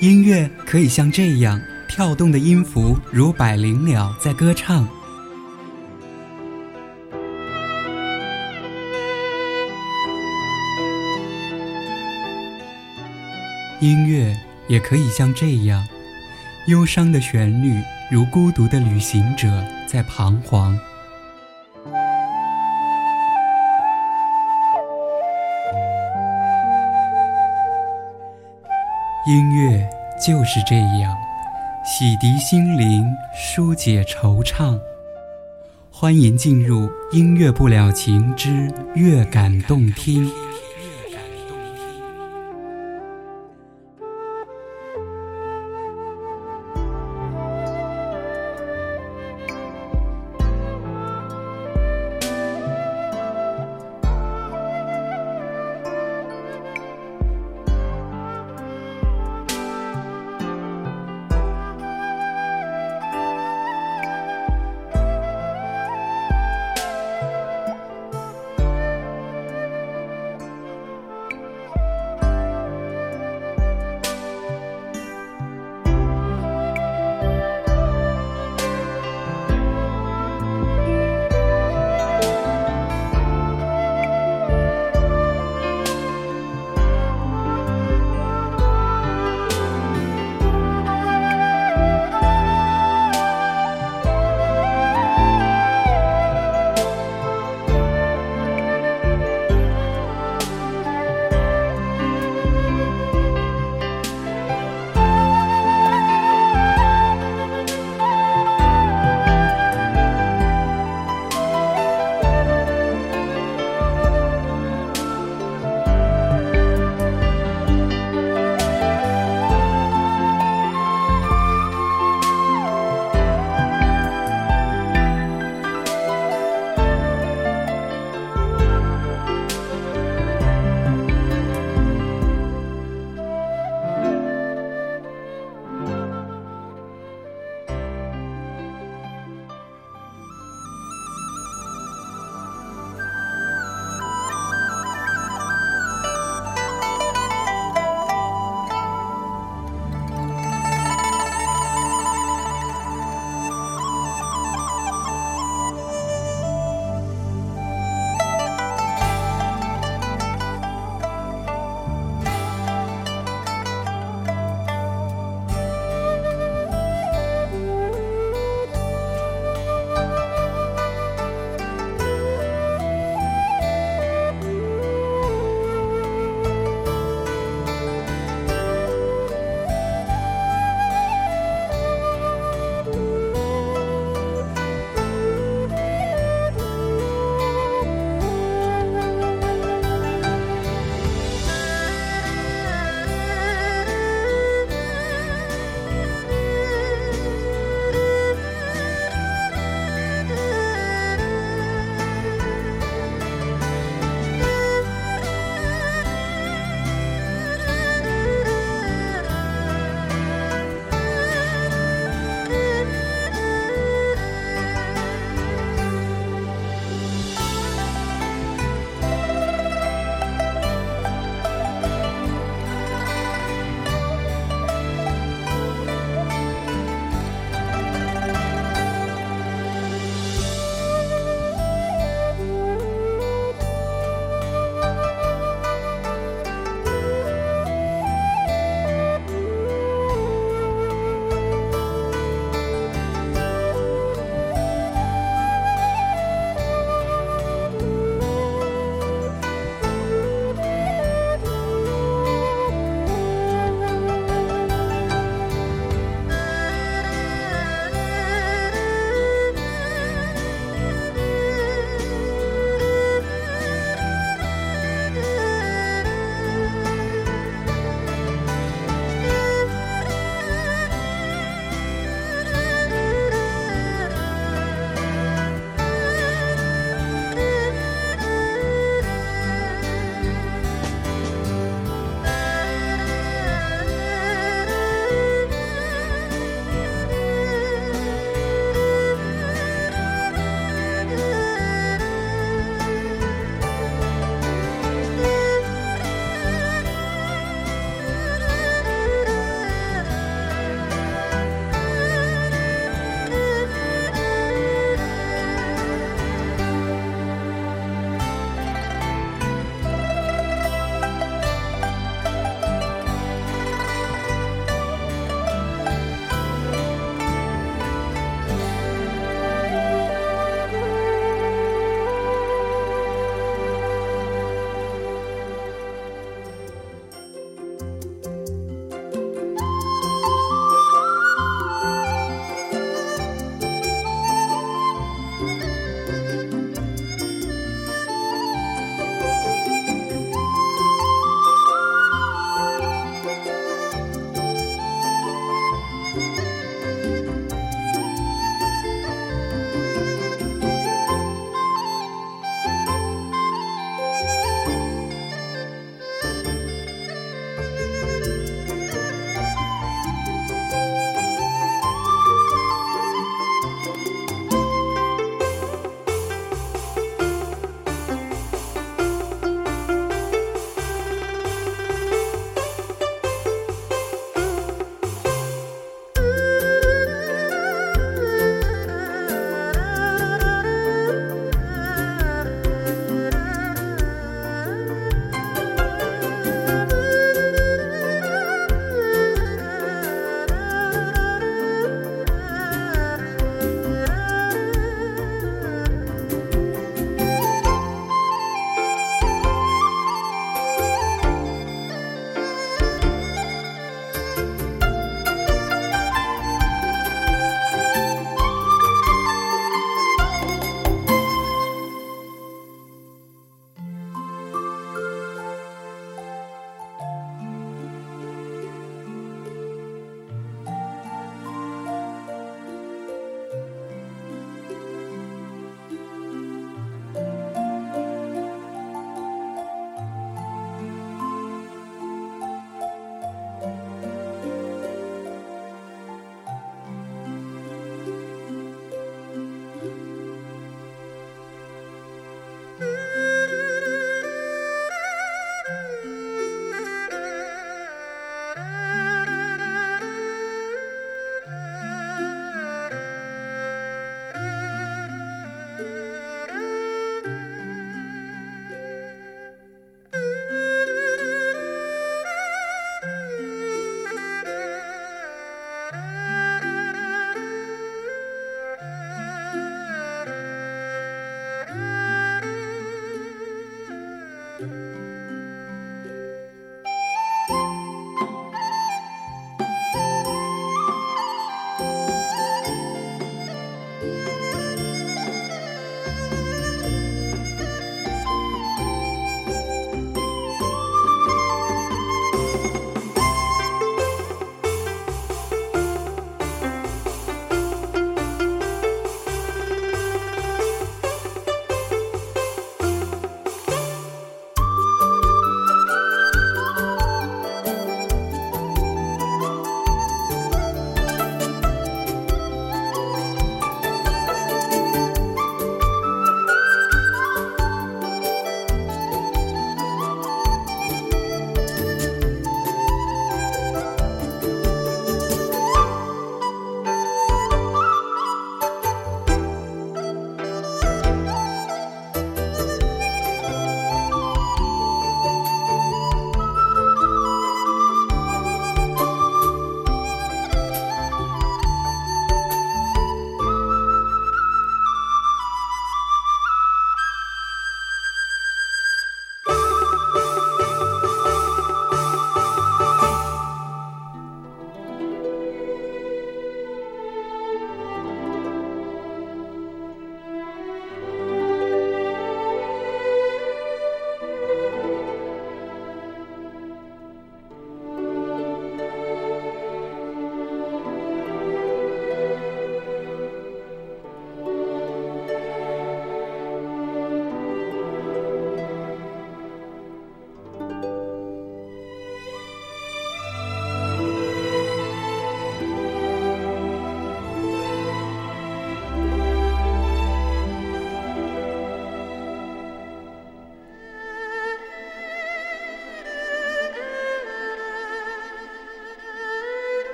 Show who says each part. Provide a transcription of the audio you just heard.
Speaker 1: 音乐可以像这样，跳动的音符如百灵鸟在歌唱。音乐也可以像这样，忧伤的旋律如孤独的旅行者在彷徨。音乐就是这样，洗涤心灵，疏解惆怅。欢迎进入《音乐不了情之乐感动听》。